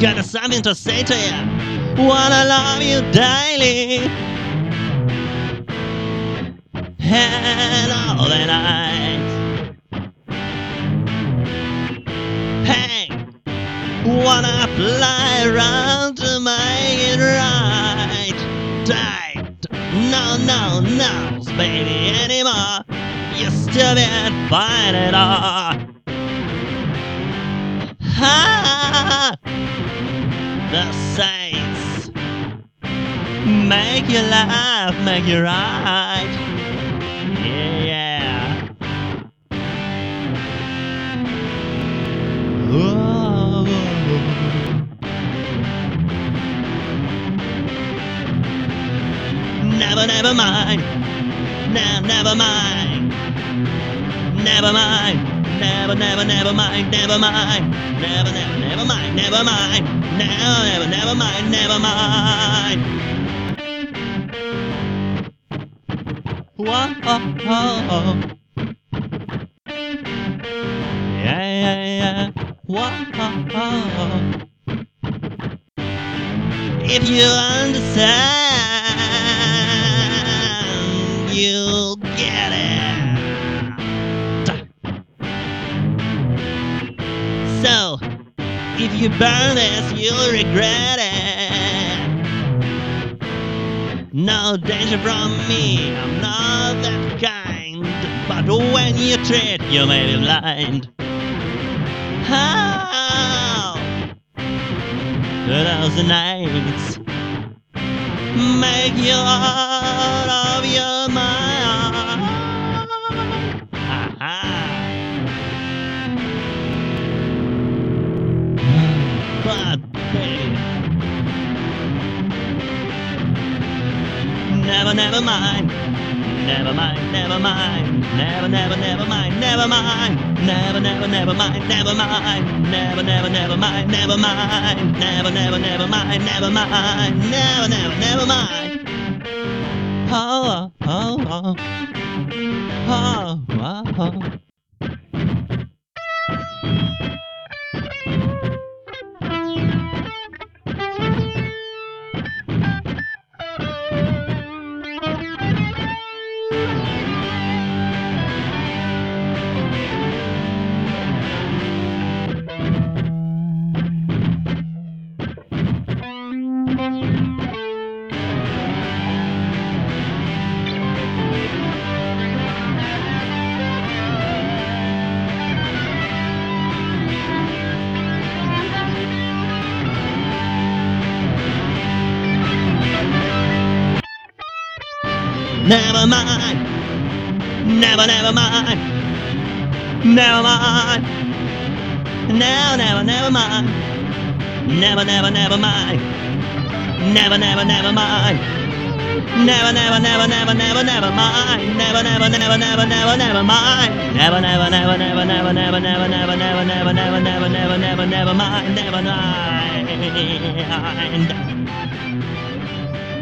got something to say to you. Wanna love you daily. And all the night. Hey, wanna fly around to make it right. Tight. No, no, no, baby, anymore. You still can't find it all. Ha! The saints make you laugh, make you right. Yeah. Whoa. Never, never mind. Now, never mind. Never mind. Never, never, never mind. Never mind. Never, never, never mind. Never mind. Never, never, never mind. Never mind. Whoa. Oh, Yeah, yeah, yeah. Whoa. If you understand, you'll get it. You burn this, you'll regret it. No danger from me, I'm not that kind. But when you treat, you may be blind. How? Those nights make you out never, never mind. Never mind, never mind, never, never, never mind, never mind, never, never, never mind, never mind, never, never, never mind, never mind, never, never, never mind, never mind, never, never, never mind. Oh, oh, oh, oh, oh, oh. Never mind. Never, never mind. Never mind. Never, never, never mind. Never, never, never mind. Never, never, never mind. Never, never, never, never, never, never mind. Never, never, never, never, never, never mind. Never, never, never, never, never, never, never, never, never, never, never, never, never, never, never mind. Never mind